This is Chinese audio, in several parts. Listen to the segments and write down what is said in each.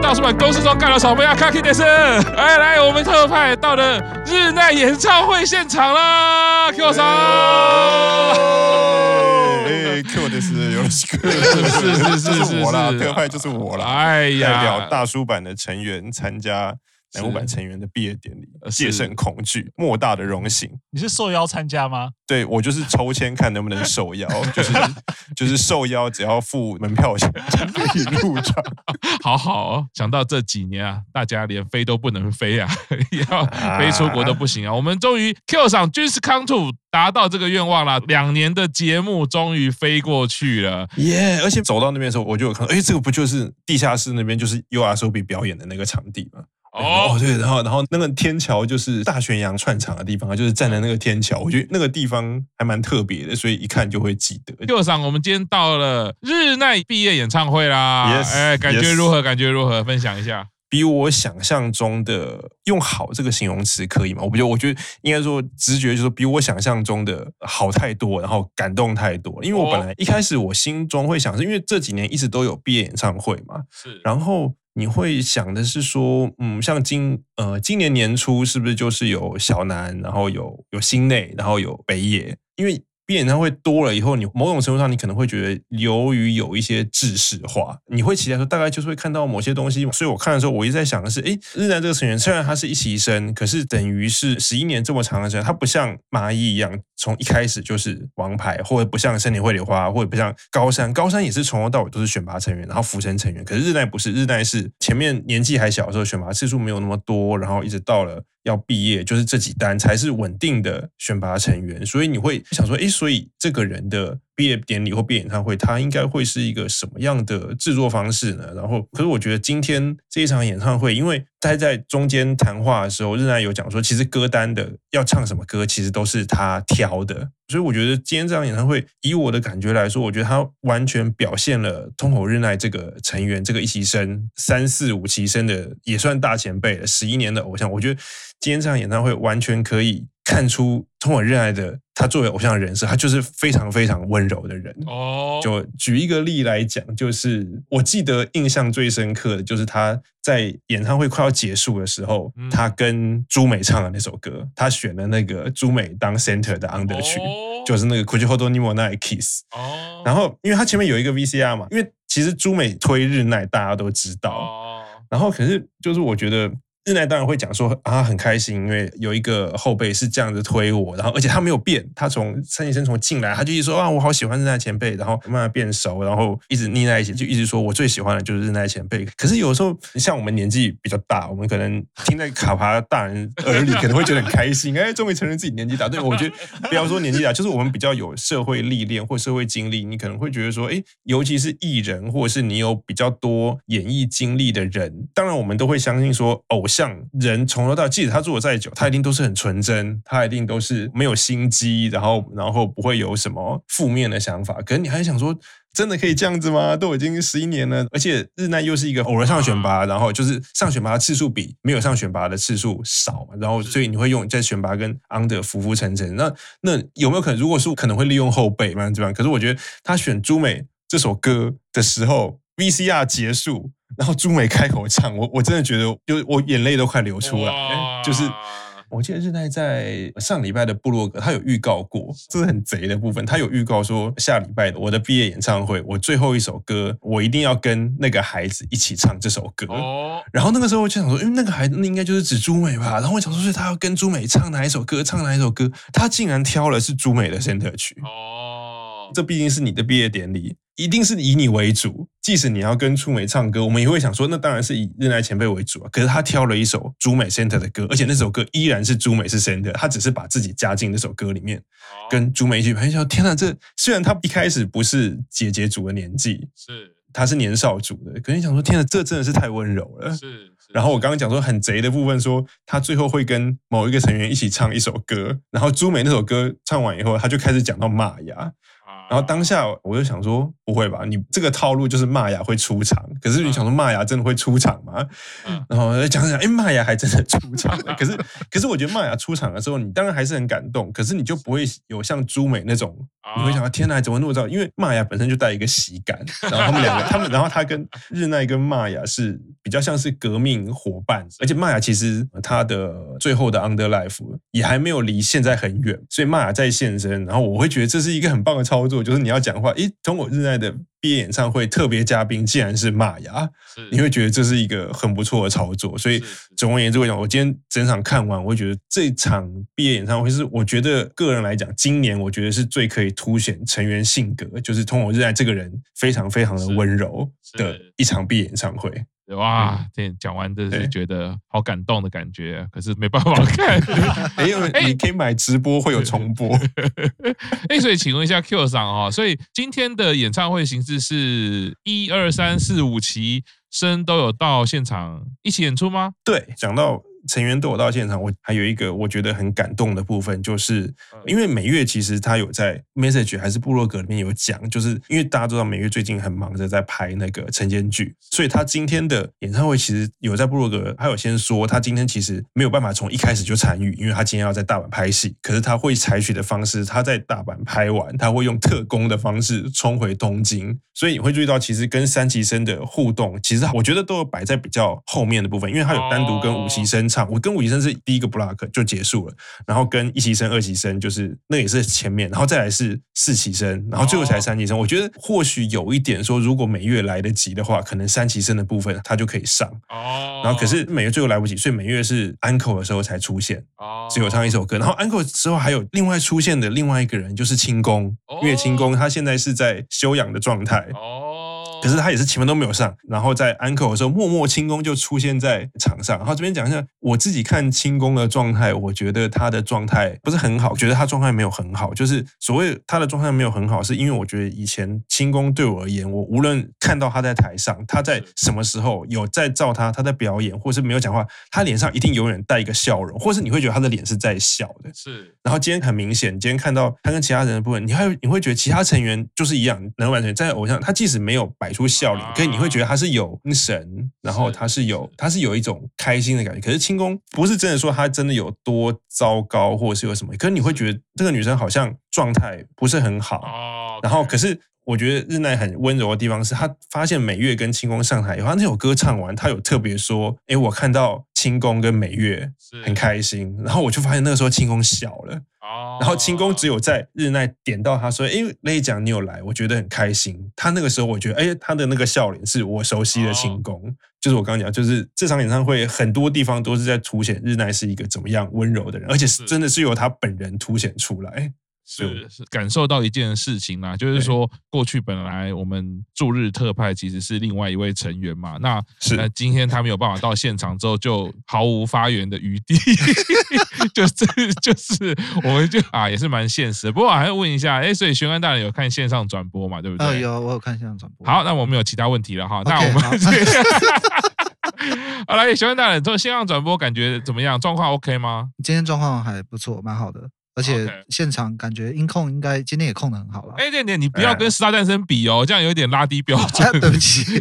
大叔版公司中干了什么呀？卡基德斯，来来，我们特派到了日奈演唱会现场啦！Q 啥，哎，Q 的是有是是是是是我啦，特派就是我啦。哎呀，代表大叔版的成员参加。乃木坂成员的毕业典礼，戒慎恐惧，莫大的荣幸。你是受邀参加吗？对，我就是抽签看能不能受邀，就是 就是受邀，只要付门票钱就可以入场。好好哦，想到这几年啊，大家连飞都不能飞啊，要飞出国都不行啊。我们终于 Q 上 Dreams Come True 达到这个愿望了，两年的节目终于飞过去了，耶！而且走到那边的时候，我就有看到，哎，这个不就是地下室那边就是 YOASOBI 表演的那个场地吗？哦，对，然后然后那个天桥就是大泉洋串场的地方，就是站在那个天桥，我觉得那个地方还蛮特别的，所以一看就会记得。就上我们今天到了日奈毕业演唱会啦，yes, 哎，感觉如何？Yes. 感觉如何？分享一下。比我想象中的用好这个形容词可以吗？我不觉得，我觉得应该说直觉就是比我想象中的好太多，然后感动太多。因为我本来一开始我心中会想是，因为这几年一直都有毕业演唱会嘛，是，然后。你会想的是说，嗯，像今呃今年年初是不是就是有小南，然后有有新内，然后有北野，因为。毕业演唱会多了以后，你某种程度上你可能会觉得，由于有一些制式化，你会期待说大概就是会看到某些东西。所以我看的时候，我一直在想的是，诶，日奈这个成员虽然他是一期生，可是等于是十一年这么长的时间，他不像麻衣一样从一开始就是王牌，或者不像森田绘里花，或者不像高山，高山也是从头到尾都是选拔成员，然后浮成成员。可是日奈不是，日奈是前面年纪还小的时候选拔次数没有那么多，然后一直到了。要毕业就是这几单才是稳定的选拔成员，所以你会想说，诶，所以这个人的毕业典礼或毕业演唱会，他应该会是一个什么样的制作方式呢？然后，可是我觉得今天这一场演唱会，因为他在中间谈话的时候，仍然有讲说，其实歌单的要唱什么歌，其实都是他挑的。所以我觉得今天这场演唱会，以我的感觉来说，我觉得他完全表现了通口日奈这个成员，这个一期生三四五期生的也算大前辈了，十一年的偶像。我觉得今天这场演唱会完全可以看出樋口日奈的他作为偶像的人设，他就是非常非常温柔的人。哦，就举一个例来讲，就是我记得印象最深刻的就是他在演唱会快要结束的时候，他跟朱美唱的那首歌，他选了那个朱美当 center 的 under 曲。就是那个 Kujihodo ni mo nai kiss，哦，然后因为他前面有一个 VCR 嘛，因为其实朱美推日奈大家都知道，哦，然后可是就是我觉得。日奈当然会讲说啊，很开心，因为有一个后辈是这样子推我，然后而且他没有变，他从三期生从进来他就一直说啊，我好喜欢日奈前辈，然后慢慢变熟，然后一直腻在一起，就一直说我最喜欢的就是日奈前辈。可是有时候像我们年纪比较大，我们可能听在卡牌大人耳里，可能会觉得很开心，哎，终于承认自己年纪大。对，我觉得不要说年纪大，就是我们比较有社会历练或社会经历，你可能会觉得说，哎，尤其是艺人或者是你有比较多演艺经历的人，当然我们都会相信说偶像。像人从头到，即使他做的再久，他一定都是很纯真，他一定都是没有心机，然后然后不会有什么负面的想法。可是你还想说，真的可以这样子吗？都已经十一年了，而且日奈又是一个偶尔上选拔，然后就是上选拔的次数比没有上选拔的次数少嘛，然后所以你会用在选拔跟 under 浮浮沉沉。那那有没有可能，如果是可能会利用后辈嘛，这样？可是我觉得他选朱美这首歌的时候，VCR 结束。然后朱美开口唱，我我真的觉得，就我眼泪都快流出来。就是我记得日奈在上礼拜的部落格，他有预告过，这是很贼的部分。他有预告说，下礼拜的我的毕业演唱会，我最后一首歌，我一定要跟那个孩子一起唱这首歌。然后那个时候我就想说，因为那个孩子那应该就是指朱美吧。然后我想说，是他要跟朱美唱哪一首歌，唱哪一首歌，他竟然挑了是朱美的 center 曲。哦，这毕竟是你的毕业典礼。一定是以你为主，即使你要跟朱美唱歌，我们也会想说，那当然是以日奈前辈为主啊。可是他挑了一首朱美 center 的歌，而且那首歌依然是朱美是 center，他只是把自己加进那首歌里面，跟朱美一起拍照。天哪，这虽然他一开始不是姐姐组的年纪，是他是年少组的，可是你想说，天哪，这真的是太温柔了。是。是然后我刚刚讲说很贼的部分，说他最后会跟某一个成员一起唱一首歌，然后朱美那首歌唱完以后，他就开始讲到玛雅。然后当下我就想说，不会吧？你这个套路就是玛雅会出场，可是你想说玛雅真的会出场吗？嗯、然后讲讲，哎，玛雅还真的出场了。可是，可是我觉得玛雅出场的时候，你当然还是很感动，可是你就不会有像朱美那种，你会想到天哪，怎么那么糟？因为玛雅本身就带一个喜感，然后他们两个，他们，然后他跟日奈跟玛雅是比较像是革命伙伴，而且玛雅其实他的最后的 Under Life 也还没有离现在很远，所以玛雅在现身，然后我会觉得这是一个很棒的操作，就是你要讲话，诶，通过日奈。的毕业演唱会特别嘉宾竟然是玛雅，你会觉得这是一个很不错的操作。所以总而言之，我讲，我今天整场看完，我会觉得这场毕业演唱会是我觉得个人来讲，今年我觉得是最可以凸显成员性格，就是通我热爱这个人非常非常的温柔的一场毕业演唱会。哇，这讲完真是觉得好感动的感觉，可是没办法看，因为你可以买直播会有重播。哎，所以请问一下 Q 桑啊，所以今天的演唱会形式是一二三四五期生都有到现场一起演出吗？对，讲到。成员都有到现场，我还有一个我觉得很感动的部分，就是因为美月其实他有在 message 还是部落格里面有讲，就是因为大家都知道美月最近很忙着在拍那个晨间剧，所以他今天的演唱会其实有在部落格，他有先说他今天其实没有办法从一开始就参与，因为他今天要在大阪拍戏，可是他会采取的方式，他在大阪拍完，他会用特工的方式冲回东京，所以你会注意到其实跟三崎生的互动，其实我觉得都有摆在比较后面的部分，因为他有单独跟五期生。我跟五级生是第一个 block 就结束了，然后跟一期生、二期生就是那也是前面，然后再来是四期生，然后最后才三期生。我觉得或许有一点说，如果每月来得及的话，可能三期生的部分他就可以上。哦。然后可是每月最后来不及，所以每月是 encore 的时候才出现。哦。只有唱一首歌，然后 encore 之后还有另外出现的另外一个人就是清宫，因为清宫他现在是在休养的状态。哦。可是他也是前面都没有上，然后在安可的时候，默默轻功就出现在场上。然后这边讲一下，我自己看轻功的状态，我觉得他的状态不是很好，觉得他状态没有很好。就是所谓他的状态没有很好，是因为我觉得以前轻功对我而言，我无论看到他在台上，他在什么时候有在照他，他在表演，或是没有讲话，他脸上一定永远带一个笑容，或是你会觉得他的脸是在笑的。是。然后今天很明显，今天看到他跟其他人的部分，你还你会觉得其他成员就是一样，能完全在偶像，他即使没有摆。摆出笑脸，可是你会觉得他是有神，然后他是有，他是有一种开心的感觉。可是清宫不是真的说他真的有多糟糕，或者是有什么，可是你会觉得这个女生好像状态不是很好。然后可是我觉得日奈很温柔的地方是，他发现美月跟清宫上台以后，他那首歌唱完，他有特别说：“哎，我看到清宫跟美月很开心。”然后我就发现那个时候清宫笑了。然后清宫只有在日奈点到他说：“哎，雷讲你有来，我觉得很开心。”他那个时候我觉得，哎，他的那个笑脸是我熟悉的清宫，就是我刚刚讲，就是这场演唱会很多地方都是在凸显日奈是一个怎么样温柔的人，而且是真的是由他本人凸显出来。是是感受到一件事情啦，就是说过去本来我们驻日特派其实是另外一位成员嘛，那是那今天他没有办法到现场之后，就毫无发言的余地，就是就是我们就啊也是蛮现实的。不过我还要问一下，哎，所以玄关大人有看线上转播嘛？对不对？呃，有，我有看线上转播。好，那我们有其他问题了哈。Okay, 那我们好，好来，玄关大人做线上转播感觉怎么样？状况 OK 吗？今天状况还不错，蛮好的。而且现场感觉音控应该今天也控的很好了。哎，点点，你不要跟十大诞生比哦，这样有点拉低标准。对不起，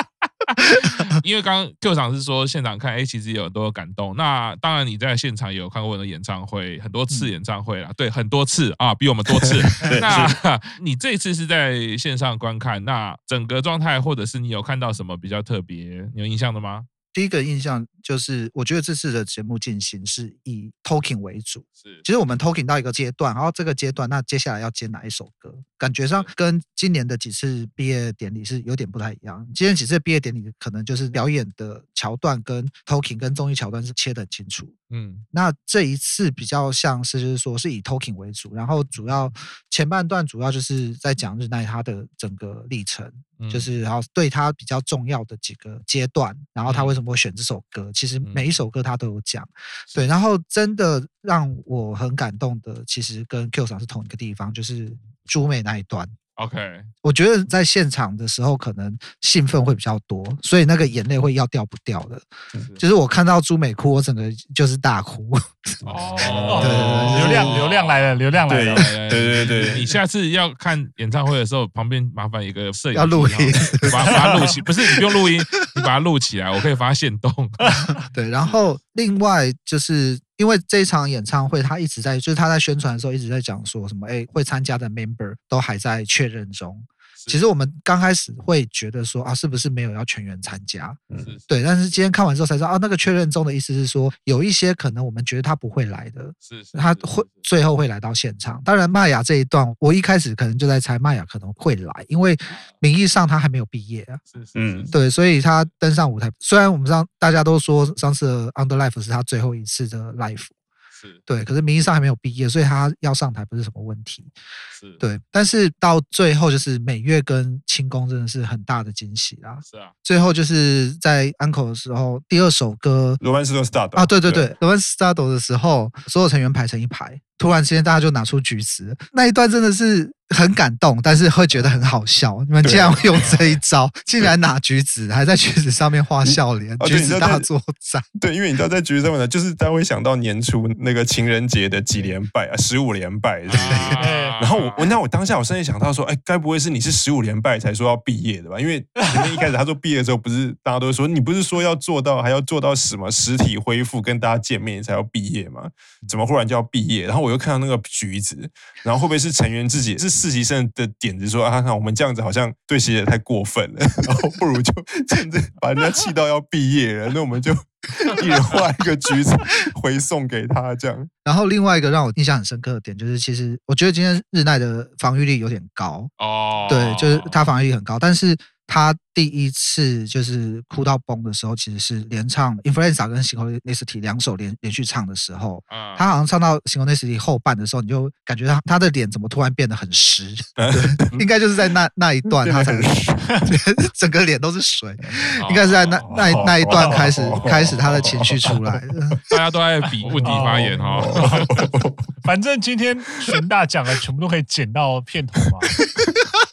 因为刚刚 Q 场是说现场看，哎，其实有很多感动。那当然你在现场也有看过我的演唱会，很多次演唱会啦，对，很多次啊，比我们多次。那你这次是在线上观看，那整个状态或者是你有看到什么比较特别、有印象的吗？第一个印象就是，我觉得这次的节目进行是以 talking 为主。是，其实我们 talking 到一个阶段，然后这个阶段，那接下来要接哪一首歌？感觉上跟今年的几次毕业典礼是有点不太一样。今年几次毕业典礼可能就是表演的桥段跟 talking 跟综艺桥段是切得很清楚。嗯，那这一次比较像是就是说是以 talking 为主，然后主要前半段主要就是在讲日奈他的整个历程，嗯、就是然后对他比较重要的几个阶段，然后他为什么会选这首歌，其实每一首歌他都有讲。嗯、对，然后真的让我很感动的，其实跟 Q 桑是同一个地方，就是朱美那一段。OK，我觉得在现场的时候可能兴奋会比较多，所以那个眼泪会要掉不掉的。是就是我看到朱美哭，我整个就是大哭。哦，对对对，流量流量来了，流量来了。对对对对，你下次要看演唱会的时候，旁边麻烦一个摄影要录音，把把它录起，不是你不用录音，你把它录起来，我可以发现动。对，然后另外就是。因为这场演唱会，他一直在，就是他在宣传的时候一直在讲说什么，哎，会参加的 member 都还在确认中。其实我们刚开始会觉得说啊，是不是没有要全员参加？嗯，对。但是今天看完之后才知道啊，那个确认中的意思是说，有一些可能我们觉得他不会来的，是，他会最后会来到现场。当然，麦雅这一段，我一开始可能就在猜麦雅可能会来，因为名义上他还没有毕业啊。是是，嗯，对，所以他登上舞台，虽然我们上大家都说上次的 Under Life 是他最后一次的 live。是对，可是名义上还没有毕业，所以他要上台不是什么问题。是对，但是到最后就是美月跟清宫真的是很大的惊喜啦。是啊，最后就是在安口的时候，第二首歌《罗曼斯多 Start》啊，对对对，《罗曼斯 Start》的时候，所有成员排成一排。突然之间，大家就拿出橘子，那一段真的是很感动，但是会觉得很好笑。你们竟然会用这一招，竟然拿橘子，还在橘子上面画笑脸，橘子大作战。对，因为你知道在橘子上面呢，就是大家会想到年初那个情人节的几连败啊，十五连败是？然后我我那我当下我甚至想到说，哎，该不会是你是十五连败才说要毕业的吧？因为前面一开始他说毕业的时候，不是大家都说你不是说要做到还要做到什么实体恢复跟大家见面才要毕业吗？怎么忽然就要毕业？然后我又看到那个橘子，然后会不会是成员自己是实习生的点子说啊，看我们这样子好像对学姐太过分了，然后不如就趁着把人家气到要毕业了，那我们就一人画一个橘子回送给他这样。然后另外一个让我印象很深刻的点就是，其实我觉得今天日奈的防御力有点高哦，对，就是他防御力很高，但是。他第一次就是哭到崩的时候，其实是连唱《Influenza》跟《Synchronicity》两首连连续唱的时候，他好像唱到《Synchronicity》后半的时候，你就感觉他他的脸怎么突然变得很湿？应该就是在那那一段，他 才整个脸都是水，应该是在那那那一段开始开始他的情绪出来。大家都在比问题发言哈，反正今天全大奖的全部都可以剪到片头嘛。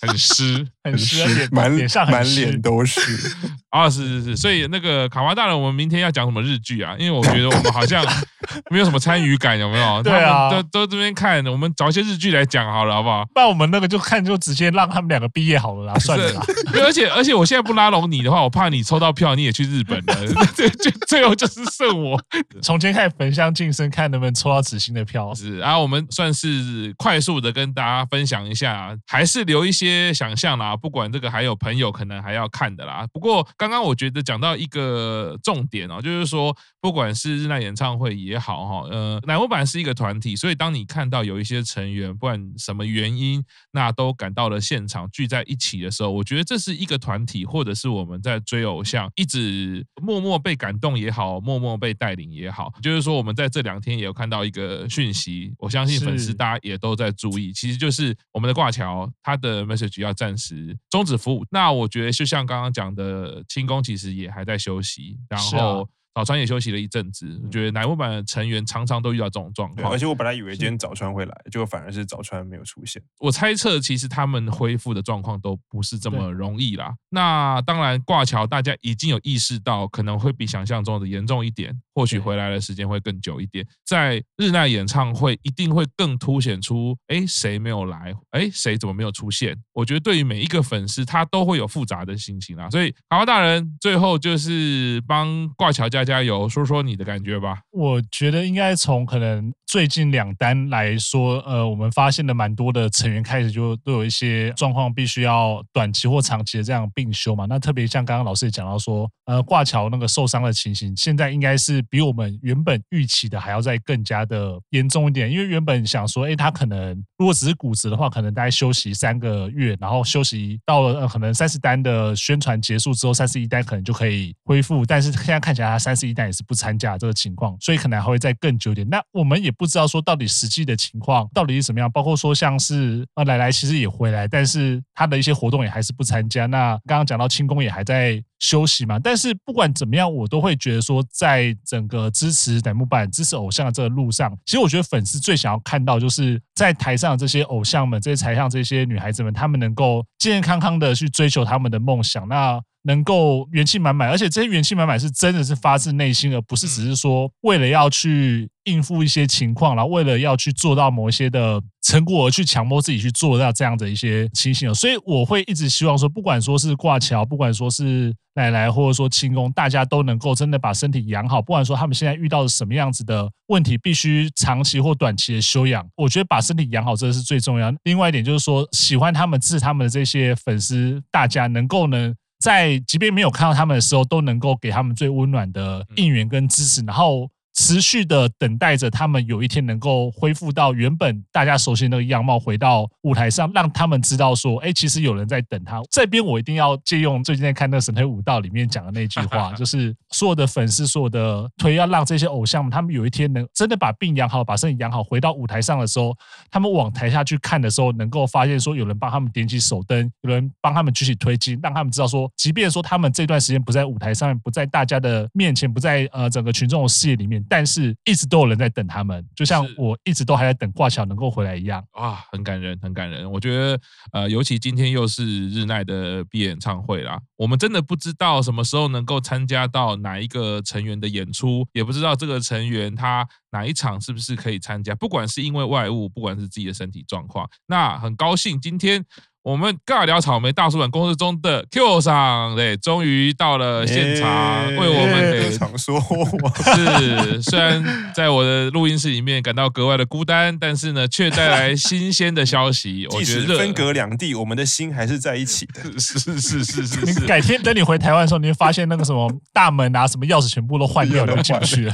很湿，很湿，满脸上满脸都是 啊！是是是，所以那个卡哇大人，我们明天要讲什么日剧啊？因为我觉得我们好像 没有什么参与感，有没有？对啊，都都这边看，我们找一些日剧来讲好了，好不好？那我们那个就看，就直接让他们两个毕业好了啦，算了啦。而且而且，我现在不拉拢你的话，我怕你抽到票你也去日本了，就就最后就是剩我。从今天开始焚香晋升，看能不能抽到紫星的票。是啊，我们算是快速的跟大家分享一下，还是留一些。些想象啦，不管这个还有朋友可能还要看的啦。不过刚刚我觉得讲到一个重点哦，就是说不管是日奈演唱会也好哈，呃，乃木坂是一个团体，所以当你看到有一些成员不管什么原因，那都赶到了现场聚在一起的时候，我觉得这是一个团体，或者是我们在追偶像一直默默被感动也好，默默被带领也好，就是说我们在这两天也有看到一个讯息，我相信粉丝大家也都在注意，其实就是我们的挂桥他的 message。要暂时终止服务。那我觉得就像刚刚讲的，清宫其实也还在休息，然后。早川也休息了一阵子，我觉得乃木坂的成员常常都遇到这种状况。而且我本来以为今天早川会来，结果反而是早川没有出现。我猜测，其实他们恢复的状况都不是这么容易啦。那当然，挂桥大家已经有意识到，可能会比想象中的严重一点，或许回来的时间会更久一点。在日奈演唱会，一定会更凸显出，哎，谁没有来？哎，谁怎么没有出现？我觉得对于每一个粉丝，他都会有复杂的心情啦。所以，卡花大人最后就是帮挂桥加。加油，说说你的感觉吧。我觉得应该从可能最近两单来说，呃，我们发现了蛮多的成员开始就都有一些状况，必须要短期或长期的这样并休嘛。那特别像刚刚老师也讲到说，呃，挂桥那个受伤的情形，现在应该是比我们原本预期的还要再更加的严重一点。因为原本想说，哎，他可能如果只是骨折的话，可能大概休息三个月，然后休息到了、呃、可能三十单的宣传结束之后，三十一单可能就可以恢复。但是现在看起来他三十一单也是不参加这个情况，所以可能还会再更久一点。那我们也不知道说到底实际的情况到底是什么样。包括说像是呃奶奶其实也回来，但是他的一些活动也还是不参加。那刚刚讲到清宫也还在休息嘛，但是不管怎么样，我都会觉得说，在整个支持乃木坂、支持偶像的这个路上，其实我觉得粉丝最想要看到，就是在台上的这些偶像们，这些台上这些女孩子们，她们能够健健康康的去追求他们的梦想，那能够元气满满，而且这些元气满满是真的是发自内心，而不是只是说为了要去应付一些情况，然后为了要去做到某一些的成果而去强迫自己去做到这样的一些情形。所以我会一直希望说，不管说是挂桥，不管说是奶奶，或者说清宫，大家都能够真的把身体养好。不管说他们现在遇到的什么样子的问题，必须长期或短期的休养。我觉得把身体养好，这是最重要。另外一点就是说，喜欢他们、支持他们的这些粉丝，大家能够呢。在即便没有看到他们的时候，都能够给他们最温暖的应援跟支持，然后。持续的等待着他们有一天能够恢复到原本大家熟悉的那个样貌，回到舞台上，让他们知道说，哎，其实有人在等他。这边我一定要借用最近在看那个《神推武道》里面讲的那句话，就是所有的粉丝、所有的推，要让这些偶像们，他们有一天能真的把病养好，把身体养好，回到舞台上的时候，他们往台下去看的时候，能够发现说，有人帮他们点起手灯，有人帮他们举起推机，让他们知道说，即便说他们这段时间不在舞台上面，不在大家的面前，不在呃整个群众的视野里面。但是一直都有人在等他们，就像我一直都还在等挂桥能够回来一样。啊，很感人，很感人。我觉得，呃，尤其今天又是日奈的毕业演唱会啦，我们真的不知道什么时候能够参加到哪一个成员的演出，也不知道这个成员他哪一场是不是可以参加。不管是因为外物，不管是自己的身体状况，那很高兴今天。我们尬聊草莓大叔版公司中的 Q 桑，对，终于到了现场，为我们给场说 是，虽然在我的录音室里面感到格外的孤单，但是呢，却带来新鲜的消息。即使分隔两地，我们的心还是在一起的。是是是是是。你改天等你回台湾的时候，你会发现那个什么大门啊，什么钥匙全部都换掉了，进不去了。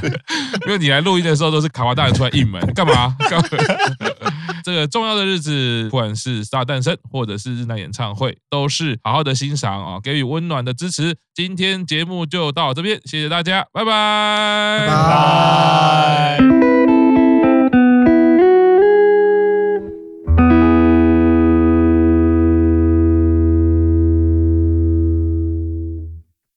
因为你来录音的时候都是卡哇大人出来应门，干嘛？干嘛？这个重要的日子，不管是 Star 诞生，或者是日奈演唱会，都是好好的欣赏啊，给予温暖的支持。今天节目就到这边，谢谢大家，拜拜，拜拜。